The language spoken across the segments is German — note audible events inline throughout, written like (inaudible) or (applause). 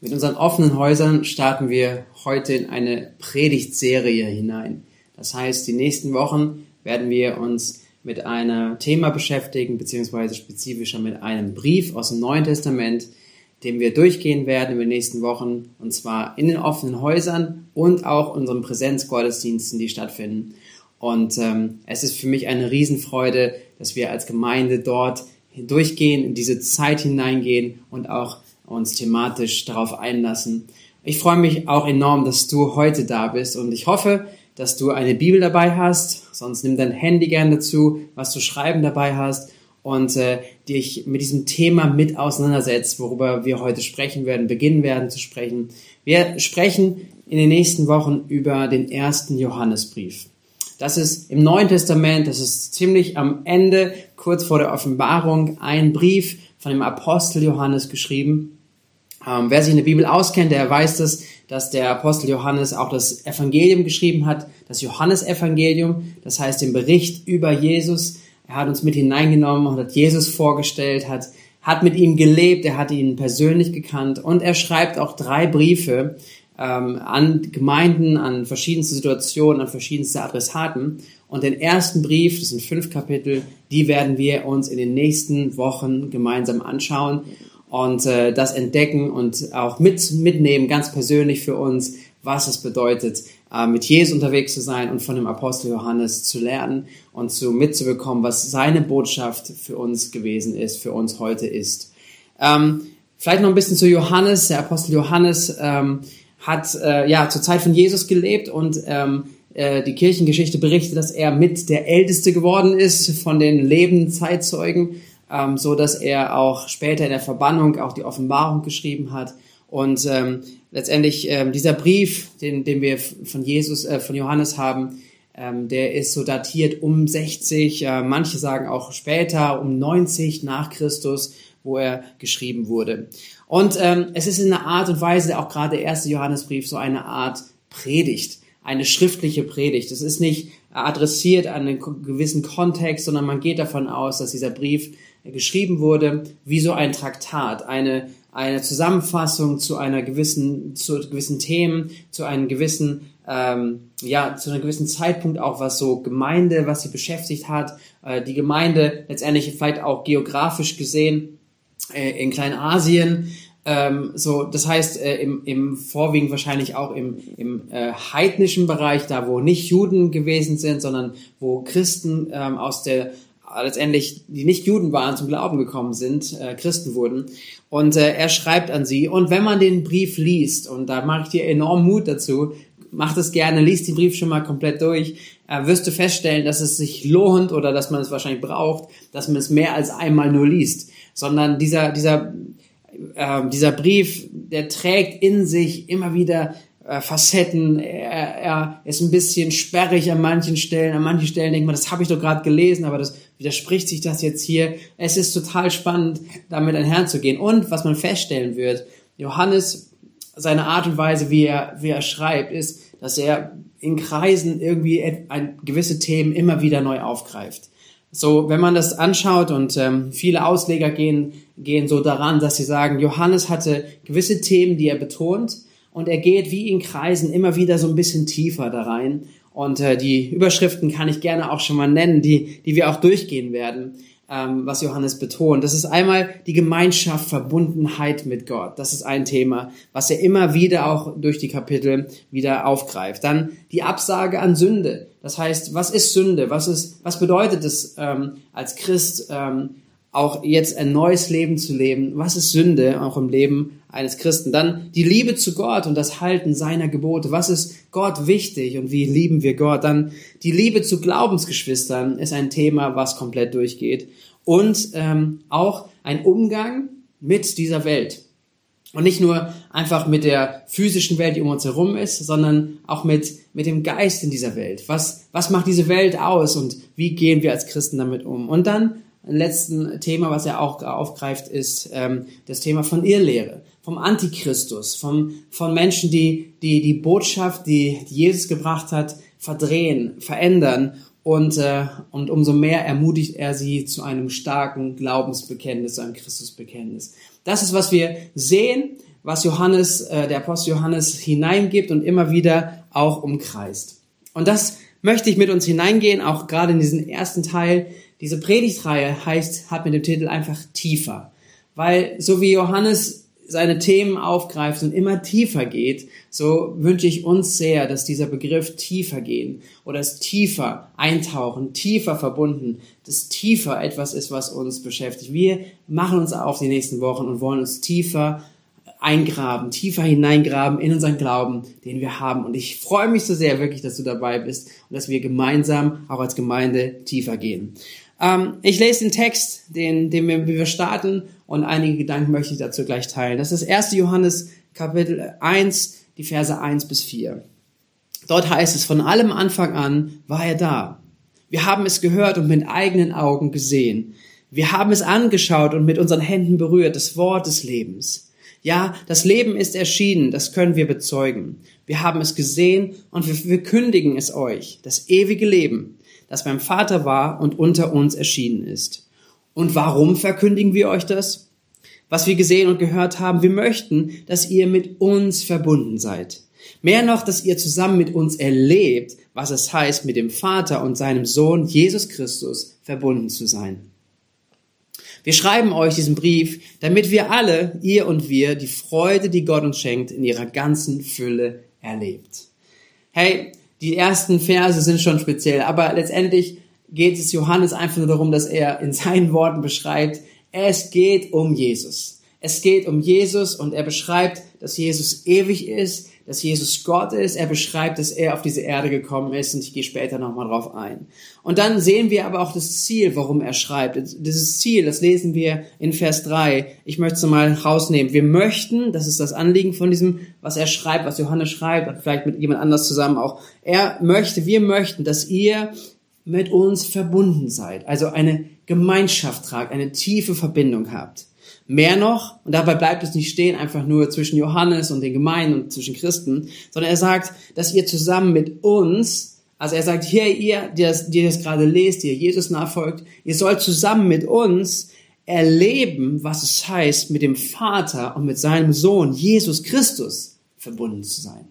Mit unseren offenen Häusern starten wir heute in eine Predigtserie hinein. Das heißt, die nächsten Wochen werden wir uns mit einem Thema beschäftigen, beziehungsweise spezifischer mit einem Brief aus dem Neuen Testament, den wir durchgehen werden in den nächsten Wochen, und zwar in den offenen Häusern und auch unseren Präsenzgottesdiensten, die stattfinden. Und ähm, es ist für mich eine Riesenfreude, dass wir als Gemeinde dort durchgehen, in diese Zeit hineingehen und auch uns thematisch darauf einlassen. Ich freue mich auch enorm, dass du heute da bist und ich hoffe, dass du eine Bibel dabei hast. Sonst nimm dein Handy gerne dazu, was du schreiben dabei hast und äh, dich mit diesem Thema mit auseinandersetzt, worüber wir heute sprechen werden, beginnen werden zu sprechen. Wir sprechen in den nächsten Wochen über den ersten Johannesbrief. Das ist im Neuen Testament, das ist ziemlich am Ende, kurz vor der Offenbarung, ein Brief von dem Apostel Johannes geschrieben. Ähm, wer sich in der Bibel auskennt, der weiß das, dass der Apostel Johannes auch das Evangelium geschrieben hat, das Johannesevangelium, das heißt den Bericht über Jesus. Er hat uns mit hineingenommen und hat Jesus vorgestellt, hat, hat mit ihm gelebt, er hat ihn persönlich gekannt und er schreibt auch drei Briefe ähm, an Gemeinden, an verschiedenste Situationen, an verschiedenste Adressaten. Und den ersten Brief, das sind fünf Kapitel, die werden wir uns in den nächsten Wochen gemeinsam anschauen und äh, das entdecken und auch mit, mitnehmen, ganz persönlich für uns, was es bedeutet, äh, mit Jesus unterwegs zu sein und von dem Apostel Johannes zu lernen und zu mitzubekommen, was seine Botschaft für uns gewesen ist, für uns heute ist. Ähm, vielleicht noch ein bisschen zu Johannes. Der Apostel Johannes ähm, hat äh, ja zur Zeit von Jesus gelebt und ähm, äh, die Kirchengeschichte berichtet, dass er mit der Älteste geworden ist von den lebenden Zeitzeugen ähm, so dass er auch später in der Verbannung auch die Offenbarung geschrieben hat. Und ähm, letztendlich ähm, dieser Brief, den, den wir von Jesus, äh, von Johannes haben, ähm, der ist so datiert um 60, äh, manche sagen auch später, um 90 nach Christus, wo er geschrieben wurde. Und ähm, es ist in einer Art und Weise, auch gerade der erste Johannesbrief, so eine Art Predigt, eine schriftliche Predigt. Es ist nicht adressiert an einen gewissen Kontext, sondern man geht davon aus, dass dieser Brief geschrieben wurde, wie so ein Traktat, eine, eine Zusammenfassung zu einer gewissen, zu gewissen Themen, zu einem gewissen, ähm, ja, zu einem gewissen Zeitpunkt auch, was so Gemeinde, was sie beschäftigt hat, äh, die Gemeinde letztendlich vielleicht auch geografisch gesehen äh, in Kleinasien, ähm, so, das heißt, äh, im, im vorwiegend wahrscheinlich auch im, im äh, heidnischen Bereich, da wo nicht Juden gewesen sind, sondern wo Christen ähm, aus der letztendlich, die nicht Juden waren, zum Glauben gekommen sind, äh, Christen wurden. Und äh, er schreibt an sie. Und wenn man den Brief liest, und da mache ich dir enorm Mut dazu, mach das gerne, liest den Brief schon mal komplett durch, äh, wirst du feststellen, dass es sich lohnt oder dass man es wahrscheinlich braucht, dass man es mehr als einmal nur liest. Sondern dieser, dieser, äh, dieser Brief, der trägt in sich immer wieder äh, Facetten. Er, er ist ein bisschen sperrig an manchen Stellen. An manchen Stellen denkt man, das habe ich doch gerade gelesen, aber das widerspricht sich das jetzt hier. Es ist total spannend, damit einherzugehen. Und was man feststellen wird, Johannes, seine Art und Weise, wie er, wie er schreibt, ist, dass er in Kreisen irgendwie ein, gewisse Themen immer wieder neu aufgreift. So, wenn man das anschaut und ähm, viele Ausleger gehen, gehen so daran, dass sie sagen, Johannes hatte gewisse Themen, die er betont, und er geht wie in Kreisen immer wieder so ein bisschen tiefer da rein. Und äh, die Überschriften kann ich gerne auch schon mal nennen, die, die wir auch durchgehen werden, ähm, was Johannes betont. Das ist einmal die Gemeinschaft, Verbundenheit mit Gott. Das ist ein Thema, was er immer wieder auch durch die Kapitel wieder aufgreift. Dann die Absage an Sünde. Das heißt, was ist Sünde? Was ist, was bedeutet es ähm, als Christ? Ähm, auch jetzt ein neues Leben zu leben. Was ist Sünde auch im Leben eines Christen? Dann die Liebe zu Gott und das Halten seiner Gebote. Was ist Gott wichtig und wie lieben wir Gott? Dann die Liebe zu Glaubensgeschwistern ist ein Thema, was komplett durchgeht. Und ähm, auch ein Umgang mit dieser Welt. Und nicht nur einfach mit der physischen Welt, die um uns herum ist, sondern auch mit, mit dem Geist in dieser Welt. Was, was macht diese Welt aus und wie gehen wir als Christen damit um? Und dann letzten Thema, was er auch aufgreift, ist ähm, das Thema von Irrlehre, vom Antichristus, vom, von Menschen, die, die die Botschaft, die, die Jesus gebracht hat, verdrehen, verändern und, äh, und umso mehr ermutigt er sie zu einem starken Glaubensbekenntnis, zu einem Christusbekenntnis. Das ist, was wir sehen was Johannes, äh, der Apostel Johannes hineingibt und immer wieder auch umkreist. Und das möchte ich mit uns hineingehen, auch gerade in diesen ersten Teil. Diese Predigtreihe heißt, hat mit dem Titel einfach tiefer. Weil so wie Johannes seine Themen aufgreift und immer tiefer geht, so wünsche ich uns sehr, dass dieser Begriff tiefer gehen oder das tiefer eintauchen, tiefer verbunden, das tiefer etwas ist, was uns beschäftigt. Wir machen uns auf die nächsten Wochen und wollen uns tiefer eingraben, tiefer hineingraben in unseren Glauben, den wir haben. Und ich freue mich so sehr wirklich, dass du dabei bist und dass wir gemeinsam auch als Gemeinde tiefer gehen. Ähm, ich lese den Text, den, den wir, wir starten und einige Gedanken möchte ich dazu gleich teilen. Das ist 1. Johannes Kapitel 1, die Verse 1 bis 4. Dort heißt es, von allem Anfang an war er da. Wir haben es gehört und mit eigenen Augen gesehen. Wir haben es angeschaut und mit unseren Händen berührt, das Wort des Lebens. Ja, das Leben ist erschienen, das können wir bezeugen. Wir haben es gesehen und wir, wir kündigen es euch, das ewige Leben, das beim Vater war und unter uns erschienen ist. Und warum verkündigen wir euch das? Was wir gesehen und gehört haben, wir möchten, dass ihr mit uns verbunden seid. Mehr noch, dass ihr zusammen mit uns erlebt, was es heißt, mit dem Vater und seinem Sohn Jesus Christus verbunden zu sein. Wir schreiben euch diesen Brief, damit wir alle, ihr und wir, die Freude, die Gott uns schenkt, in ihrer ganzen Fülle erlebt. Hey, die ersten Verse sind schon speziell, aber letztendlich geht es Johannes einfach nur darum, dass er in seinen Worten beschreibt, es geht um Jesus. Es geht um Jesus und er beschreibt, dass Jesus ewig ist, dass Jesus Gott ist. Er beschreibt, dass er auf diese Erde gekommen ist und ich gehe später nochmal drauf ein. Und dann sehen wir aber auch das Ziel, warum er schreibt. Dieses Ziel, das lesen wir in Vers 3. Ich möchte es mal rausnehmen. Wir möchten, das ist das Anliegen von diesem, was er schreibt, was Johannes schreibt, vielleicht mit jemand anders zusammen auch. Er möchte, wir möchten, dass ihr mit uns verbunden seid. Also eine Gemeinschaft tragt, eine tiefe Verbindung habt. Mehr noch, und dabei bleibt es nicht stehen, einfach nur zwischen Johannes und den Gemeinden und zwischen Christen, sondern er sagt, dass ihr zusammen mit uns, also er sagt, hier ihr, die das, die das gerade lest, die Jesus nachfolgt, ihr sollt zusammen mit uns erleben, was es heißt, mit dem Vater und mit seinem Sohn Jesus Christus verbunden zu sein.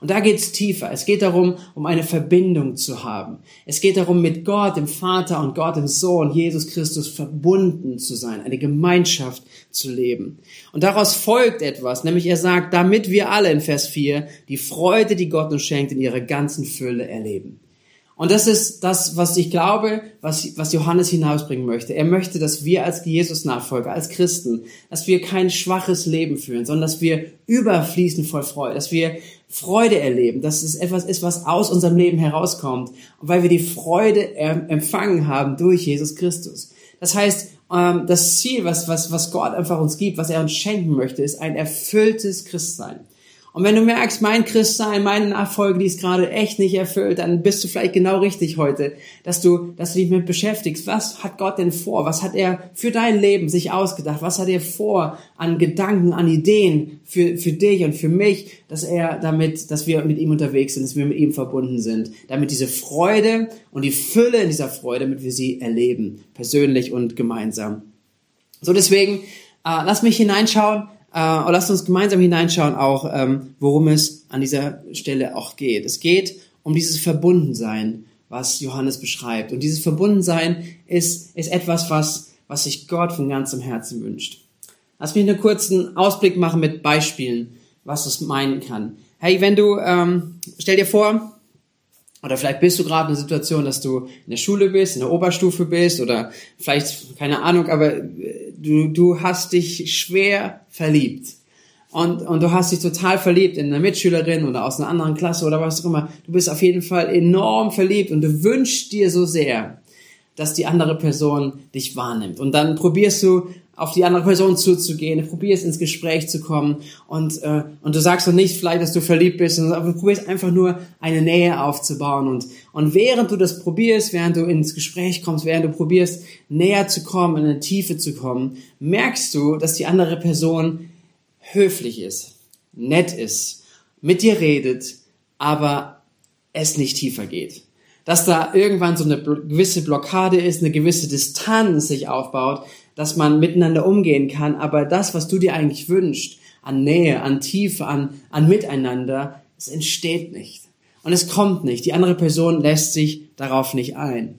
Und da geht's tiefer. Es geht darum, um eine Verbindung zu haben. Es geht darum, mit Gott, dem Vater und Gott, dem Sohn, Jesus Christus verbunden zu sein, eine Gemeinschaft zu leben. Und daraus folgt etwas, nämlich er sagt, damit wir alle in Vers 4 die Freude, die Gott uns schenkt, in ihrer ganzen Fülle erleben. Und das ist das, was ich glaube, was, was Johannes hinausbringen möchte. Er möchte, dass wir als Jesus-Nachfolger, als Christen, dass wir kein schwaches Leben führen, sondern dass wir überfließen voll Freude, dass wir Freude erleben, dass es etwas ist, was aus unserem Leben herauskommt, weil wir die Freude empfangen haben durch Jesus Christus. Das heißt, ähm, das Ziel, was, was, was Gott einfach uns gibt, was er uns schenken möchte, ist ein erfülltes Christsein. Und wenn du merkst, mein Christsein, meine Nachfolge, die ist gerade echt nicht erfüllt, dann bist du vielleicht genau richtig heute, dass du, dass du dich mit beschäftigst. Was hat Gott denn vor? Was hat er für dein Leben sich ausgedacht? Was hat er vor an Gedanken, an Ideen für, für dich und für mich, dass er damit, dass wir mit ihm unterwegs sind, dass wir mit ihm verbunden sind, damit diese Freude und die Fülle in dieser Freude, damit wir sie erleben, persönlich und gemeinsam. So deswegen, äh, lass mich hineinschauen äh, und lasst uns gemeinsam hineinschauen auch, ähm, worum es an dieser Stelle auch geht. Es geht um dieses Verbundensein, was Johannes beschreibt. Und dieses Verbundensein ist, ist etwas, was, was sich Gott von ganzem Herzen wünscht. Lass mich einen kurzen Ausblick machen mit Beispielen, was das meinen kann. Hey, wenn du, ähm, stell dir vor, oder vielleicht bist du gerade in der Situation, dass du in der Schule bist, in der Oberstufe bist oder vielleicht, keine Ahnung, aber äh, du, du hast dich schwer verliebt. Und, und du hast dich total verliebt in eine Mitschülerin oder aus einer anderen Klasse oder was auch immer. Du bist auf jeden Fall enorm verliebt und du wünschst dir so sehr, dass die andere Person dich wahrnimmt. Und dann probierst du auf die andere Person zuzugehen, du probierst ins Gespräch zu kommen und, äh, und du sagst doch nicht vielleicht, dass du verliebt bist, sondern du probierst einfach nur eine Nähe aufzubauen und, und während du das probierst, während du ins Gespräch kommst, während du probierst näher zu kommen, in eine Tiefe zu kommen, merkst du, dass die andere Person höflich ist, nett ist, mit dir redet, aber es nicht tiefer geht dass da irgendwann so eine gewisse Blockade ist, eine gewisse Distanz sich aufbaut, dass man miteinander umgehen kann, aber das, was du dir eigentlich wünschst, an Nähe, an Tiefe, an, an Miteinander, es entsteht nicht. Und es kommt nicht. Die andere Person lässt sich darauf nicht ein.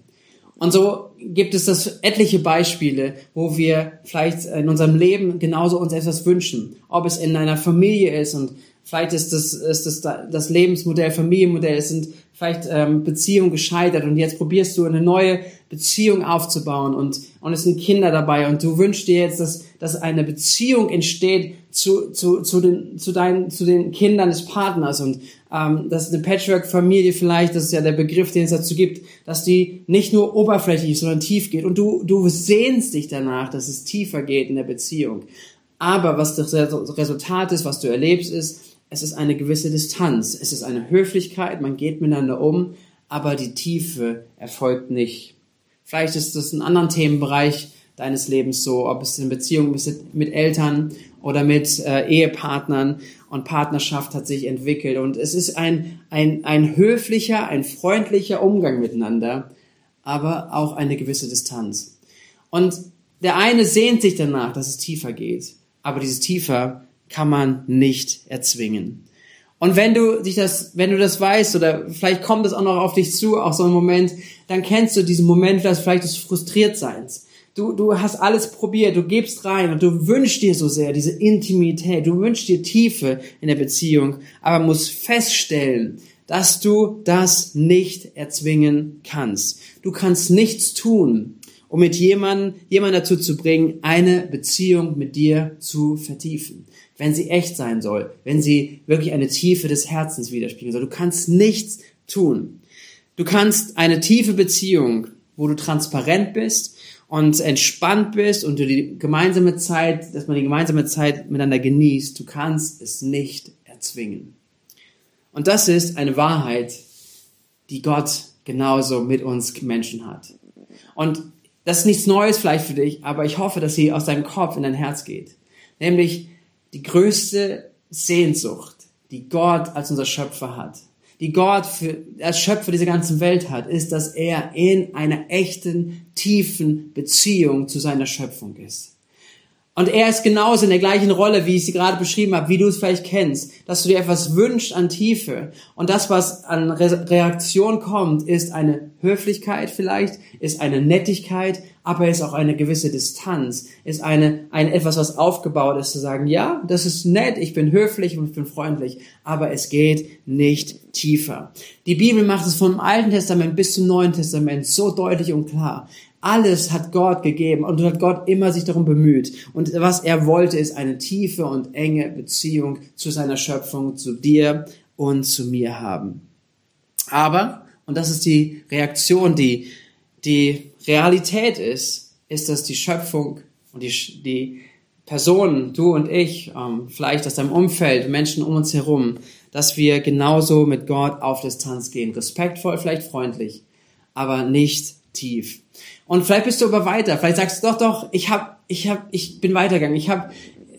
Und so gibt es das etliche Beispiele, wo wir vielleicht in unserem Leben genauso uns etwas wünschen. Ob es in einer Familie ist und vielleicht ist das, ist das, das Lebensmodell, Familienmodell, es sind vielleicht ähm, Beziehungen gescheitert und jetzt probierst du eine neue Beziehung aufzubauen und, und es sind Kinder dabei und du wünschst dir jetzt, dass, dass eine Beziehung entsteht zu, zu, zu, den, zu, deinen, zu den Kindern des Partners und ähm, dass eine Patchwork-Familie vielleicht, das ist ja der Begriff, den es dazu gibt, dass die nicht nur oberflächlich, sondern tief geht und du, du sehnst dich danach, dass es tiefer geht in der Beziehung. Aber was das Resultat ist, was du erlebst, ist, es ist eine gewisse Distanz, es ist eine Höflichkeit, man geht miteinander um, aber die Tiefe erfolgt nicht. Vielleicht ist das in anderen Themenbereich deines Lebens so, ob es in Beziehungen mit, mit Eltern oder mit äh, Ehepartnern und Partnerschaft hat sich entwickelt. Und es ist ein, ein, ein höflicher, ein freundlicher Umgang miteinander, aber auch eine gewisse Distanz. Und der eine sehnt sich danach, dass es tiefer geht, aber dieses tiefer kann man nicht erzwingen. Und wenn du dich das, wenn du das weißt, oder vielleicht kommt es auch noch auf dich zu, auch so ein Moment, dann kennst du diesen Moment vielleicht des Frustriertseins. Du, du hast alles probiert, du gibst rein und du wünschst dir so sehr diese Intimität, du wünschst dir Tiefe in der Beziehung, aber musst feststellen, dass du das nicht erzwingen kannst. Du kannst nichts tun, um mit jemandem, jemand dazu zu bringen, eine Beziehung mit dir zu vertiefen wenn sie echt sein soll, wenn sie wirklich eine Tiefe des Herzens widerspiegeln soll. Du kannst nichts tun. Du kannst eine tiefe Beziehung, wo du transparent bist und entspannt bist und du die gemeinsame Zeit, dass man die gemeinsame Zeit miteinander genießt, du kannst es nicht erzwingen. Und das ist eine Wahrheit, die Gott genauso mit uns Menschen hat. Und das ist nichts Neues vielleicht für dich, aber ich hoffe, dass sie aus deinem Kopf in dein Herz geht. Nämlich, die größte Sehnsucht, die Gott als unser Schöpfer hat, die Gott für, als Schöpfer dieser ganzen Welt hat, ist, dass er in einer echten, tiefen Beziehung zu seiner Schöpfung ist. Und er ist genauso in der gleichen Rolle, wie ich sie gerade beschrieben habe, wie du es vielleicht kennst, dass du dir etwas wünschst an Tiefe. Und das, was an Re Reaktion kommt, ist eine Höflichkeit vielleicht, ist eine Nettigkeit, aber ist auch eine gewisse Distanz, ist eine, ein etwas, was aufgebaut ist, zu sagen, ja, das ist nett, ich bin höflich und ich bin freundlich, aber es geht nicht tiefer. Die Bibel macht es vom Alten Testament bis zum Neuen Testament so deutlich und klar. Alles hat Gott gegeben und hat Gott immer sich darum bemüht. Und was er wollte, ist eine tiefe und enge Beziehung zu seiner Schöpfung, zu dir und zu mir haben. Aber, und das ist die Reaktion, die, die Realität ist, ist, dass die Schöpfung und die, die Personen, du und ich, ähm, vielleicht aus deinem Umfeld, Menschen um uns herum, dass wir genauso mit Gott auf Distanz gehen. Respektvoll, vielleicht freundlich, aber nicht tief. Und vielleicht bist du aber weiter. Vielleicht sagst du doch, doch, ich hab, ich hab, ich bin weitergegangen. Ich habe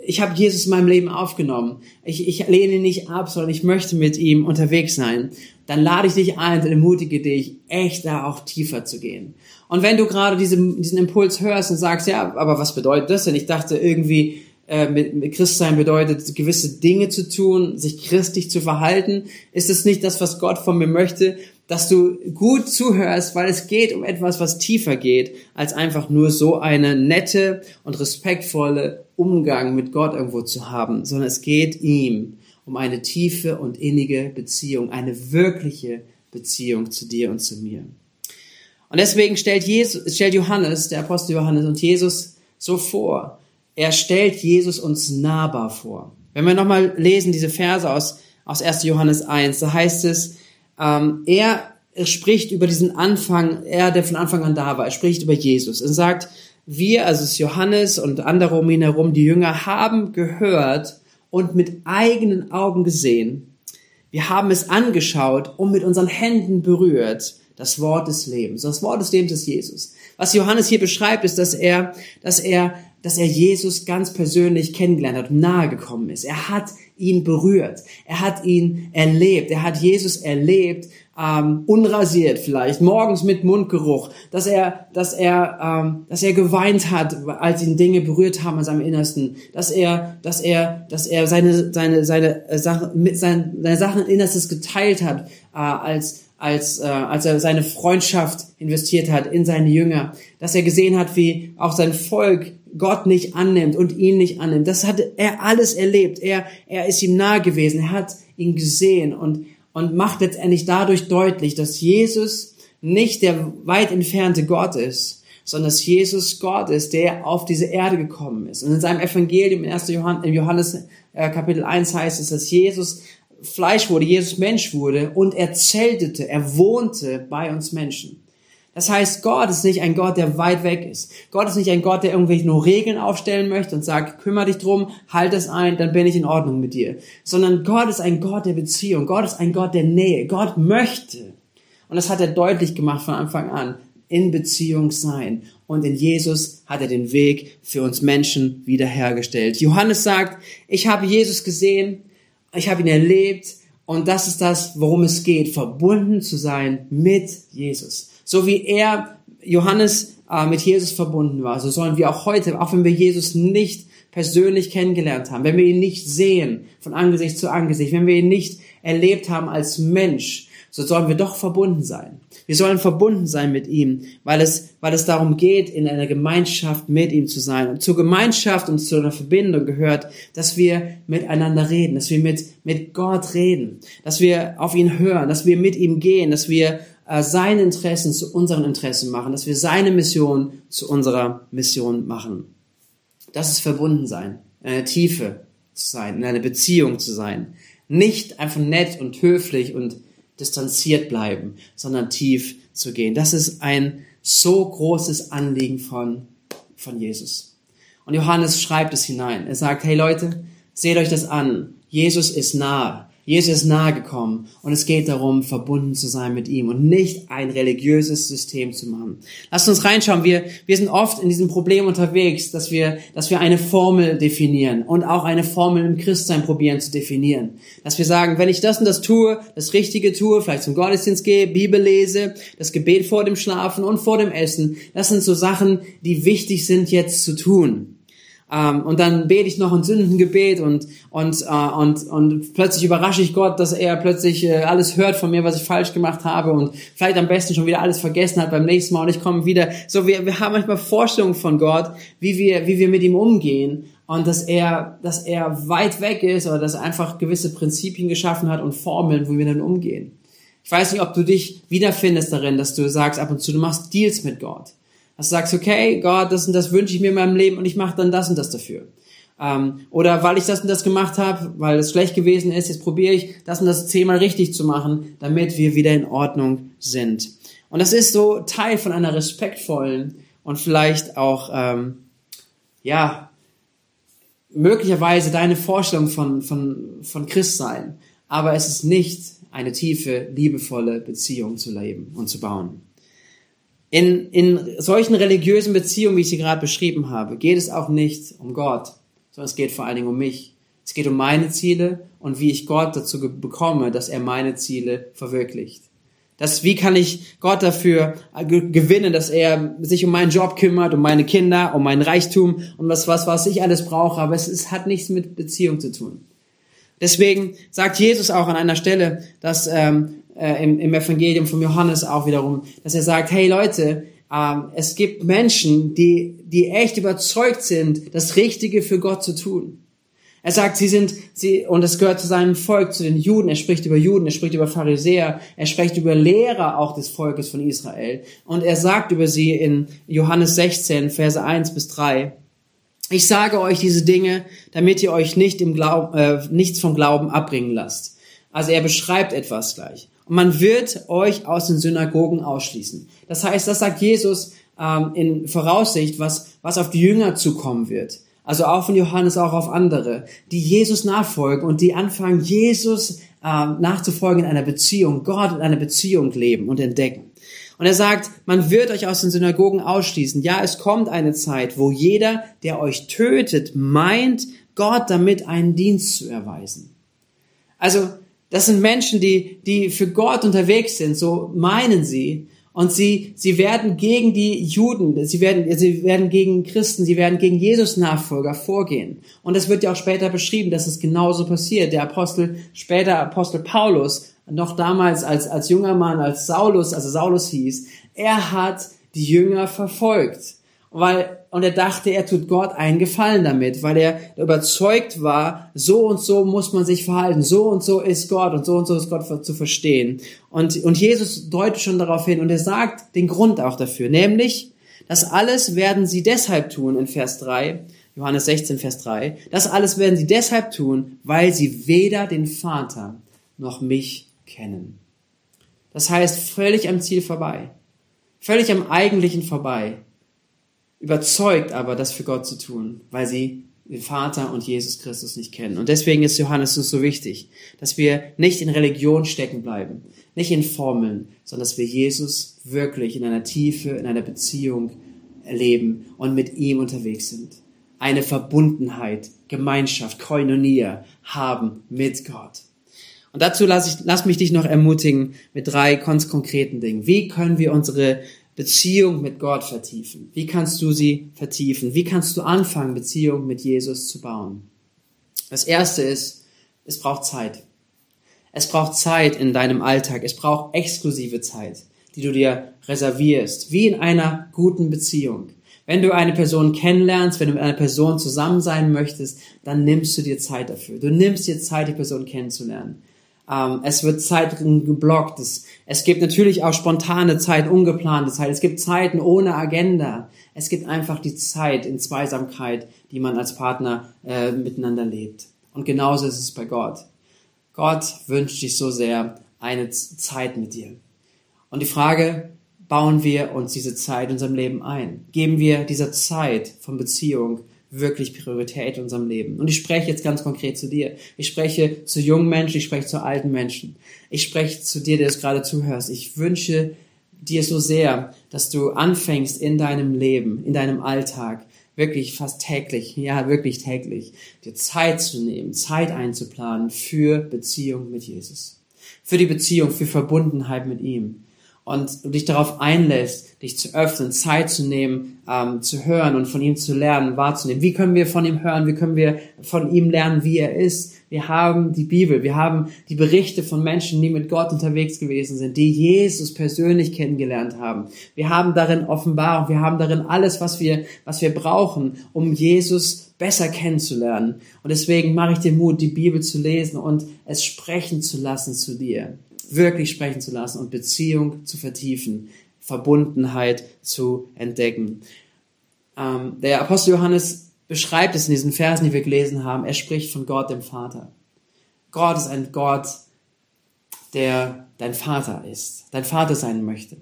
ich hab Jesus in meinem Leben aufgenommen. Ich, ich lehne ihn nicht ab, sondern ich möchte mit ihm unterwegs sein. Dann lade ich dich ein und ermutige dich, echt da auch tiefer zu gehen. Und wenn du gerade diesen, diesen Impuls hörst und sagst, ja, aber was bedeutet das denn? Ich dachte irgendwie, äh, mit, mit Christsein bedeutet, gewisse Dinge zu tun, sich christlich zu verhalten. Ist es nicht das, was Gott von mir möchte? dass du gut zuhörst, weil es geht um etwas, was tiefer geht, als einfach nur so eine nette und respektvolle Umgang mit Gott irgendwo zu haben, sondern es geht ihm um eine tiefe und innige Beziehung, eine wirkliche Beziehung zu dir und zu mir. Und deswegen stellt, Jesus, stellt Johannes, der Apostel Johannes und Jesus so vor. Er stellt Jesus uns nahbar vor. Wenn wir nochmal lesen, diese Verse aus, aus 1. Johannes 1, da heißt es, ähm, er, spricht über diesen Anfang, er, der von Anfang an da war, er spricht über Jesus und sagt, wir, also es ist Johannes und andere um ihn herum, die Jünger, haben gehört und mit eigenen Augen gesehen. Wir haben es angeschaut und mit unseren Händen berührt. Das Wort des Lebens. Das Wort des Lebens ist Jesus. Was Johannes hier beschreibt, ist, dass er, dass er, dass er Jesus ganz persönlich kennengelernt hat und nahe gekommen ist. Er hat ihn berührt. Er hat ihn erlebt. Er hat Jesus erlebt ähm, unrasiert vielleicht, morgens mit Mundgeruch, dass er, dass er, ähm, dass er geweint hat, als ihn Dinge berührt haben an seinem Innersten, dass er, dass er, dass er seine, seine, seine äh, Sachen mit seinen, seine Sachen Innerstes geteilt hat, äh, als als, äh, als er seine Freundschaft investiert hat in seine Jünger, dass er gesehen hat, wie auch sein Volk Gott nicht annimmt und ihn nicht annimmt. Das hat er alles erlebt. Er, er ist ihm nahe gewesen. Er hat ihn gesehen und, und macht letztendlich dadurch deutlich, dass Jesus nicht der weit entfernte Gott ist, sondern dass Jesus Gott ist, der auf diese Erde gekommen ist. Und in seinem Evangelium in 1. Johannes, in Johannes äh, Kapitel 1 heißt es, dass Jesus Fleisch wurde, Jesus Mensch wurde und er zeltete, er wohnte bei uns Menschen. Das heißt, Gott ist nicht ein Gott, der weit weg ist. Gott ist nicht ein Gott, der irgendwelche nur Regeln aufstellen möchte und sagt, kümmere dich drum, halt es ein, dann bin ich in Ordnung mit dir. Sondern Gott ist ein Gott der Beziehung. Gott ist ein Gott der Nähe. Gott möchte. Und das hat er deutlich gemacht von Anfang an. In Beziehung sein. Und in Jesus hat er den Weg für uns Menschen wiederhergestellt. Johannes sagt, ich habe Jesus gesehen, ich habe ihn erlebt und das ist das, worum es geht, verbunden zu sein mit Jesus. So wie er, Johannes, äh, mit Jesus verbunden war, so sollen wir auch heute, auch wenn wir Jesus nicht persönlich kennengelernt haben, wenn wir ihn nicht sehen von Angesicht zu Angesicht, wenn wir ihn nicht erlebt haben als Mensch, so sollen wir doch verbunden sein. Wir sollen verbunden sein mit ihm, weil es, weil es darum geht, in einer Gemeinschaft mit ihm zu sein. Und zur Gemeinschaft und zu einer Verbindung gehört, dass wir miteinander reden, dass wir mit, mit Gott reden, dass wir auf ihn hören, dass wir mit ihm gehen, dass wir äh, seine Interessen zu unseren Interessen machen, dass wir seine Mission zu unserer Mission machen. Das ist verbunden sein, in einer Tiefe zu sein, in einer Beziehung zu sein. Nicht einfach nett und höflich und distanziert bleiben, sondern tief zu gehen. Das ist ein so großes Anliegen von, von Jesus. Und Johannes schreibt es hinein. Er sagt, hey Leute, seht euch das an. Jesus ist nahe. Jesus ist nahe gekommen und es geht darum, verbunden zu sein mit ihm und nicht ein religiöses System zu machen. Lasst uns reinschauen. Wir, wir sind oft in diesem Problem unterwegs, dass wir, dass wir eine Formel definieren und auch eine Formel im Christsein probieren zu definieren. Dass wir sagen, wenn ich das und das tue, das Richtige tue, vielleicht zum Gottesdienst gehe, Bibel lese, das Gebet vor dem Schlafen und vor dem Essen, das sind so Sachen, die wichtig sind jetzt zu tun. Ähm, und dann bete ich noch ein Sündengebet und, und, äh, und, und plötzlich überrasche ich Gott, dass er plötzlich äh, alles hört von mir, was ich falsch gemacht habe und vielleicht am besten schon wieder alles vergessen hat beim nächsten Mal und ich komme wieder. So, wir, wir haben manchmal Vorstellungen von Gott, wie wir, wie wir mit ihm umgehen und dass er, dass er weit weg ist oder dass er einfach gewisse Prinzipien geschaffen hat und Formeln, wo wir dann umgehen. Ich weiß nicht, ob du dich wiederfindest darin, dass du sagst ab und zu, du machst Deals mit Gott. Dass du sagst, okay, Gott, das und das wünsche ich mir in meinem Leben und ich mache dann das und das dafür. Ähm, oder weil ich das und das gemacht habe, weil es schlecht gewesen ist, jetzt probiere ich das und das zehnmal richtig zu machen, damit wir wieder in Ordnung sind. Und das ist so Teil von einer respektvollen und vielleicht auch, ähm, ja, möglicherweise deine Vorstellung von, von, von Christsein. Aber es ist nicht eine tiefe, liebevolle Beziehung zu leben und zu bauen. In, in solchen religiösen Beziehungen, wie ich sie gerade beschrieben habe, geht es auch nicht um Gott, sondern es geht vor allen Dingen um mich. Es geht um meine Ziele und wie ich Gott dazu bekomme, dass er meine Ziele verwirklicht. Das, wie kann ich Gott dafür äh, gewinnen, dass er sich um meinen Job kümmert, um meine Kinder, um meinen Reichtum, um das, was, was ich alles brauche, aber es, es hat nichts mit Beziehung zu tun. Deswegen sagt Jesus auch an einer Stelle, dass ähm, äh, im, im Evangelium von Johannes auch wiederum, dass er sagt, hey Leute, ähm, es gibt Menschen, die, die echt überzeugt sind, das Richtige für Gott zu tun. Er sagt, sie sind, sie, und es gehört zu seinem Volk, zu den Juden. Er spricht über Juden, er spricht über Pharisäer, er spricht über Lehrer auch des Volkes von Israel. Und er sagt über sie in Johannes 16, Verse 1 bis 3, ich sage euch diese Dinge, damit ihr euch nicht im Glauben, äh, nichts vom Glauben abbringen lasst. Also er beschreibt etwas gleich. Man wird euch aus den Synagogen ausschließen. Das heißt, das sagt Jesus ähm, in Voraussicht, was, was auf die Jünger zukommen wird. Also auch von Johannes, auch auf andere, die Jesus nachfolgen und die anfangen, Jesus ähm, nachzufolgen in einer Beziehung, Gott in einer Beziehung leben und entdecken. Und er sagt, man wird euch aus den Synagogen ausschließen. Ja, es kommt eine Zeit, wo jeder, der euch tötet, meint, Gott damit einen Dienst zu erweisen. Also Das sind Menschen, die, die für Gott unterwegs sind, so meinen sie. Und sie, sie werden gegen die Juden, sie werden, sie werden gegen Christen, sie werden gegen Jesus Nachfolger vorgehen. Und es wird ja auch später beschrieben, dass es genauso passiert. Der Apostel, später Apostel Paulus, noch damals als, als junger Mann, als Saulus, also Saulus hieß, er hat die Jünger verfolgt weil, und er dachte, er tut Gott einen Gefallen damit, weil er überzeugt war, so und so muss man sich verhalten, so und so ist Gott und so und so ist Gott zu verstehen. Und, und Jesus deutet schon darauf hin und er sagt den Grund auch dafür, nämlich, das alles werden sie deshalb tun in Vers 3, Johannes 16, Vers 3, das alles werden sie deshalb tun, weil sie weder den Vater noch mich kennen. Das heißt, völlig am Ziel vorbei, völlig am Eigentlichen vorbei überzeugt aber, das für Gott zu tun, weil sie den Vater und Jesus Christus nicht kennen. Und deswegen ist Johannes uns so wichtig, dass wir nicht in Religion stecken bleiben, nicht in Formeln, sondern dass wir Jesus wirklich in einer Tiefe, in einer Beziehung erleben und mit ihm unterwegs sind. Eine Verbundenheit, Gemeinschaft, Koinonia haben mit Gott. Und dazu lass, ich, lass mich dich noch ermutigen mit drei ganz konkreten Dingen. Wie können wir unsere Beziehung mit Gott vertiefen? Wie kannst du sie vertiefen? Wie kannst du anfangen, Beziehung mit Jesus zu bauen? Das erste ist, es braucht Zeit. Es braucht Zeit in deinem Alltag. Es braucht exklusive Zeit, die du dir reservierst, wie in einer guten Beziehung. Wenn du eine Person kennenlernst, wenn du mit einer Person zusammen sein möchtest, dann nimmst du dir Zeit dafür. Du nimmst dir Zeit, die Person kennenzulernen. Ähm, es wird Zeit geblockt. Es, es gibt natürlich auch spontane Zeit, ungeplante Zeit. Es gibt Zeiten ohne Agenda. Es gibt einfach die Zeit in Zweisamkeit, die man als Partner äh, miteinander lebt. Und genauso ist es bei Gott. Gott wünscht sich so sehr eine Zeit mit dir. Und die Frage, bauen wir uns diese Zeit in unserem Leben ein? Geben wir dieser Zeit von Beziehung wirklich Priorität in unserem Leben. Und ich spreche jetzt ganz konkret zu dir. Ich spreche zu jungen Menschen, ich spreche zu alten Menschen. Ich spreche zu dir, der es gerade zuhörst. Ich wünsche dir so sehr, dass du anfängst in deinem Leben, in deinem Alltag, wirklich fast täglich, ja, wirklich täglich, dir Zeit zu nehmen, Zeit einzuplanen für Beziehung mit Jesus. Für die Beziehung, für Verbundenheit mit ihm und du dich darauf einlässt, dich zu öffnen, Zeit zu nehmen, ähm, zu hören und von ihm zu lernen, wahrzunehmen. Wie können wir von ihm hören? Wie können wir von ihm lernen, wie er ist? Wir haben die Bibel, wir haben die Berichte von Menschen, die mit Gott unterwegs gewesen sind, die Jesus persönlich kennengelernt haben. Wir haben darin Offenbarung, wir haben darin alles, was wir, was wir brauchen, um Jesus besser kennenzulernen. Und deswegen mache ich dir Mut, die Bibel zu lesen und es sprechen zu lassen zu dir wirklich sprechen zu lassen und Beziehung zu vertiefen, Verbundenheit zu entdecken. Ähm, der Apostel Johannes beschreibt es in diesen Versen, die wir gelesen haben. Er spricht von Gott, dem Vater. Gott ist ein Gott, der dein Vater ist, dein Vater sein möchte.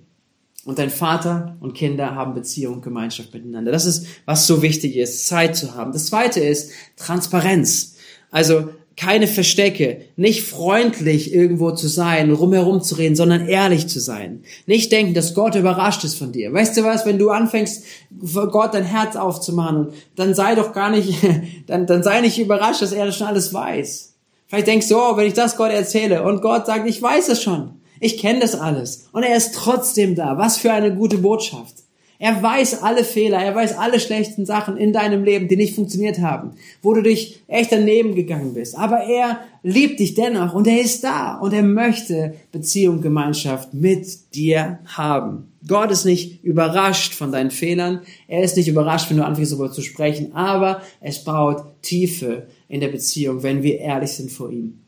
Und dein Vater und Kinder haben Beziehung, Gemeinschaft miteinander. Das ist, was so wichtig ist, Zeit zu haben. Das zweite ist Transparenz. Also keine Verstecke, nicht freundlich irgendwo zu sein, rumherum zu reden, sondern ehrlich zu sein. Nicht denken, dass Gott überrascht ist von dir. Weißt du was, wenn du anfängst, Gott dein Herz aufzumachen, dann sei doch gar nicht, (laughs) dann, dann sei nicht überrascht, dass er das schon alles weiß. Vielleicht denkst du, oh, wenn ich das Gott erzähle und Gott sagt, ich weiß es schon. Ich kenne das alles. Und er ist trotzdem da. Was für eine gute Botschaft. Er weiß alle Fehler, er weiß alle schlechten Sachen in deinem Leben, die nicht funktioniert haben, wo du dich echt daneben gegangen bist. Aber er liebt dich dennoch und er ist da und er möchte Beziehung, Gemeinschaft mit dir haben. Gott ist nicht überrascht von deinen Fehlern, er ist nicht überrascht, wenn du anfängst darüber zu sprechen, aber es baut Tiefe in der Beziehung, wenn wir ehrlich sind vor ihm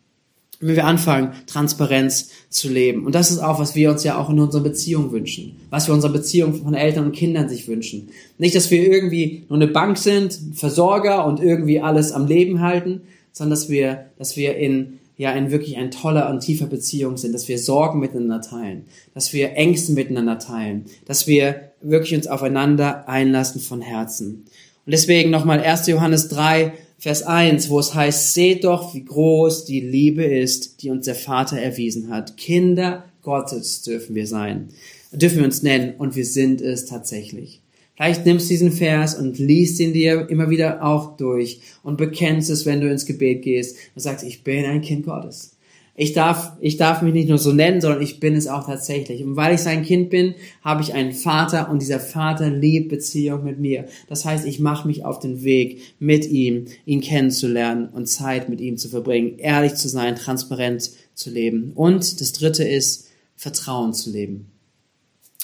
wenn wir anfangen, Transparenz zu leben. Und das ist auch, was wir uns ja auch in unserer Beziehung wünschen. Was wir unserer Beziehung von Eltern und Kindern sich wünschen. Nicht, dass wir irgendwie nur eine Bank sind, Versorger und irgendwie alles am Leben halten, sondern dass wir, dass wir in, ja, in wirklich ein toller und tiefer Beziehung sind, dass wir Sorgen miteinander teilen, dass wir Ängste miteinander teilen, dass wir wirklich uns aufeinander einlassen von Herzen. Und deswegen nochmal 1. Johannes 3, Vers 1, wo es heißt, seht doch, wie groß die Liebe ist, die uns der Vater erwiesen hat. Kinder Gottes dürfen wir sein, dürfen wir uns nennen und wir sind es tatsächlich. Vielleicht nimmst du diesen Vers und liest ihn dir immer wieder auch durch und bekennst es, wenn du ins Gebet gehst und sagst, ich bin ein Kind Gottes. Ich darf, ich darf mich nicht nur so nennen, sondern ich bin es auch tatsächlich. Und weil ich sein Kind bin, habe ich einen Vater und dieser Vater liebt Beziehung mit mir. Das heißt, ich mache mich auf den Weg mit ihm, ihn kennenzulernen und Zeit mit ihm zu verbringen, ehrlich zu sein, transparent zu leben. Und das dritte ist, Vertrauen zu leben.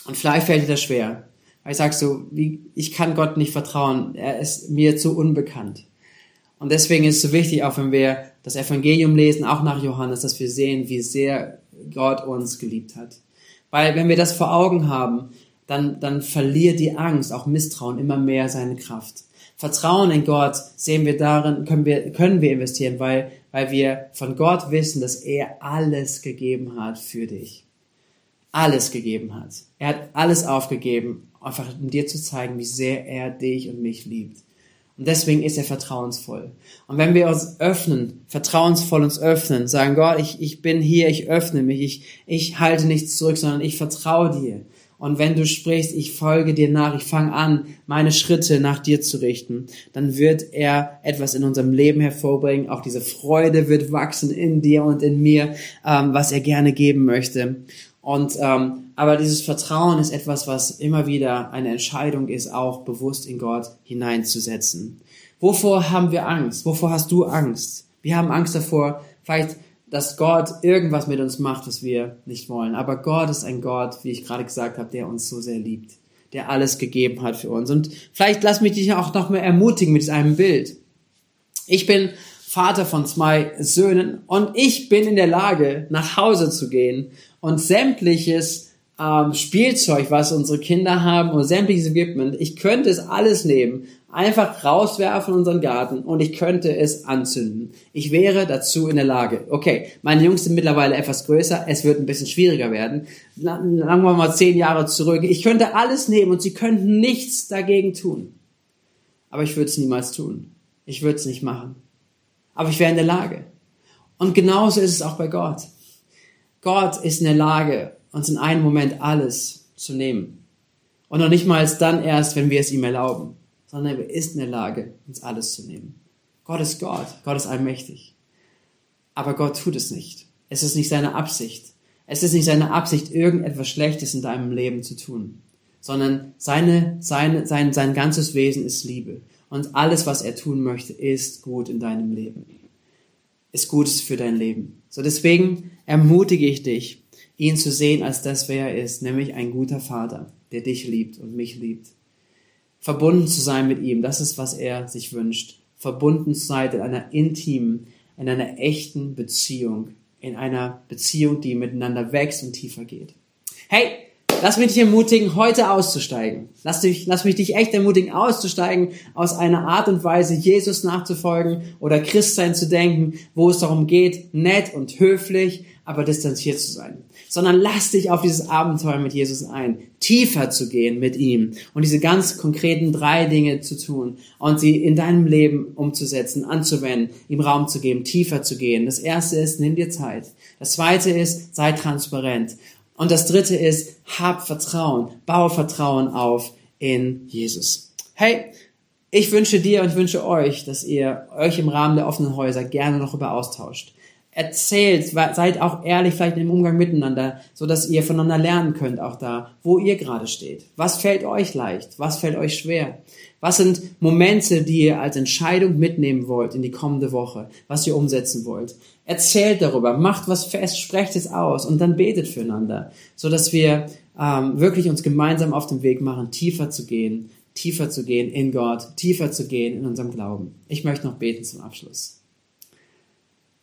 Und vielleicht fällt dir das schwer. Weil ich sag so, wie, ich kann Gott nicht vertrauen. Er ist mir zu unbekannt. Und deswegen ist es so wichtig, auch wenn wir das Evangelium lesen, auch nach Johannes, dass wir sehen, wie sehr Gott uns geliebt hat. Weil wenn wir das vor Augen haben, dann, dann verliert die Angst, auch Misstrauen immer mehr seine Kraft. Vertrauen in Gott sehen wir darin, können wir, können wir investieren, weil, weil wir von Gott wissen, dass er alles gegeben hat für dich. Alles gegeben hat. Er hat alles aufgegeben, einfach um dir zu zeigen, wie sehr er dich und mich liebt. Und deswegen ist er vertrauensvoll. Und wenn wir uns öffnen, vertrauensvoll uns öffnen, sagen, Gott, ich, ich bin hier, ich öffne mich, ich, ich halte nichts zurück, sondern ich vertraue dir. Und wenn du sprichst, ich folge dir nach, ich fange an, meine Schritte nach dir zu richten, dann wird er etwas in unserem Leben hervorbringen. Auch diese Freude wird wachsen in dir und in mir, ähm, was er gerne geben möchte. Und ähm, aber dieses Vertrauen ist etwas, was immer wieder eine Entscheidung ist, auch bewusst in Gott hineinzusetzen. Wovor haben wir Angst? Wovor hast du Angst? Wir haben Angst davor, vielleicht, dass Gott irgendwas mit uns macht, was wir nicht wollen. Aber Gott ist ein Gott, wie ich gerade gesagt habe, der uns so sehr liebt, der alles gegeben hat für uns. Und vielleicht lass mich dich auch noch mal ermutigen mit einem Bild. Ich bin Vater von zwei Söhnen und ich bin in der Lage, nach Hause zu gehen und sämtliches ähm, Spielzeug, was unsere Kinder haben und sämtliches Equipment, ich könnte es alles nehmen, einfach rauswerfen in unseren Garten und ich könnte es anzünden. Ich wäre dazu in der Lage. Okay, meine Jungs sind mittlerweile etwas größer, es wird ein bisschen schwieriger werden. Sagen wir mal zehn Jahre zurück. Ich könnte alles nehmen und sie könnten nichts dagegen tun. Aber ich würde es niemals tun. Ich würde es nicht machen. Aber ich wäre in der Lage. Und genauso ist es auch bei Gott. Gott ist in der Lage, uns in einem Moment alles zu nehmen. Und noch nicht mal dann erst, wenn wir es ihm erlauben, sondern er ist in der Lage, uns alles zu nehmen. Gott ist Gott, Gott ist allmächtig. Aber Gott tut es nicht. Es ist nicht seine Absicht. Es ist nicht seine Absicht, irgendetwas Schlechtes in deinem Leben zu tun, sondern seine, seine, sein, sein ganzes Wesen ist Liebe. Und alles, was er tun möchte, ist gut in deinem Leben. Ist Gutes für dein Leben. So deswegen ermutige ich dich, ihn zu sehen als das, wer er ist, nämlich ein guter Vater, der dich liebt und mich liebt. Verbunden zu sein mit ihm, das ist, was er sich wünscht. Verbunden zu sein in einer intimen, in einer echten Beziehung, in einer Beziehung, die miteinander wächst und tiefer geht. Hey, Lass mich dich ermutigen, heute auszusteigen. Lass, dich, lass mich dich echt ermutigen, auszusteigen aus einer Art und Weise, Jesus nachzufolgen oder Christsein zu denken, wo es darum geht, nett und höflich, aber distanziert zu sein. Sondern lass dich auf dieses Abenteuer mit Jesus ein, tiefer zu gehen mit ihm und diese ganz konkreten drei Dinge zu tun und sie in deinem Leben umzusetzen, anzuwenden, ihm Raum zu geben, tiefer zu gehen. Das erste ist, nimm dir Zeit. Das zweite ist, sei transparent. Und das dritte ist, hab Vertrauen, baue Vertrauen auf in Jesus. Hey, ich wünsche dir und ich wünsche euch, dass ihr euch im Rahmen der offenen Häuser gerne noch über austauscht. Erzählt, seid auch ehrlich vielleicht im Umgang miteinander, so dass ihr voneinander lernen könnt, auch da, wo ihr gerade steht. Was fällt euch leicht? Was fällt euch schwer? Was sind Momente, die ihr als Entscheidung mitnehmen wollt in die kommende Woche, was ihr umsetzen wollt? Erzählt darüber, macht was fest, sprecht es aus und dann betet füreinander, so dass wir ähm, wirklich uns gemeinsam auf den Weg machen, tiefer zu gehen, tiefer zu gehen in Gott, tiefer zu gehen in unserem Glauben. Ich möchte noch beten zum Abschluss.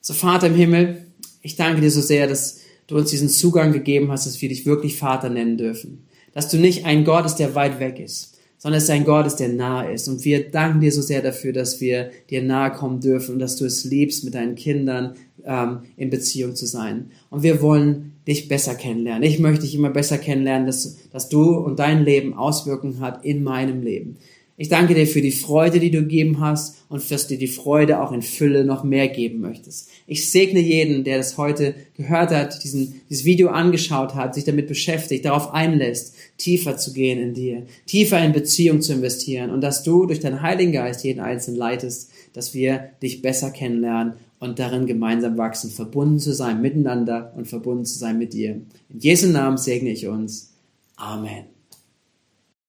So Vater im Himmel, ich danke dir so sehr, dass du uns diesen Zugang gegeben hast, dass wir dich wirklich Vater nennen dürfen. Dass du nicht ein Gott bist, der weit weg ist, sondern es ist ein Gott, der nahe ist. Und wir danken dir so sehr dafür, dass wir dir nahe kommen dürfen und dass du es liebst, mit deinen Kindern ähm, in Beziehung zu sein. Und wir wollen dich besser kennenlernen. Ich möchte dich immer besser kennenlernen, dass, dass du und dein Leben Auswirkungen hat in meinem Leben. Ich danke dir für die Freude, die du gegeben hast und dass du die Freude auch in Fülle noch mehr geben möchtest. Ich segne jeden, der das heute gehört hat, diesen, dieses Video angeschaut hat, sich damit beschäftigt, darauf einlässt, tiefer zu gehen in dir, tiefer in Beziehung zu investieren und dass du durch deinen Heiligen Geist jeden Einzelnen leitest, dass wir dich besser kennenlernen und darin gemeinsam wachsen, verbunden zu sein miteinander und verbunden zu sein mit dir. In Jesu Namen segne ich uns. Amen.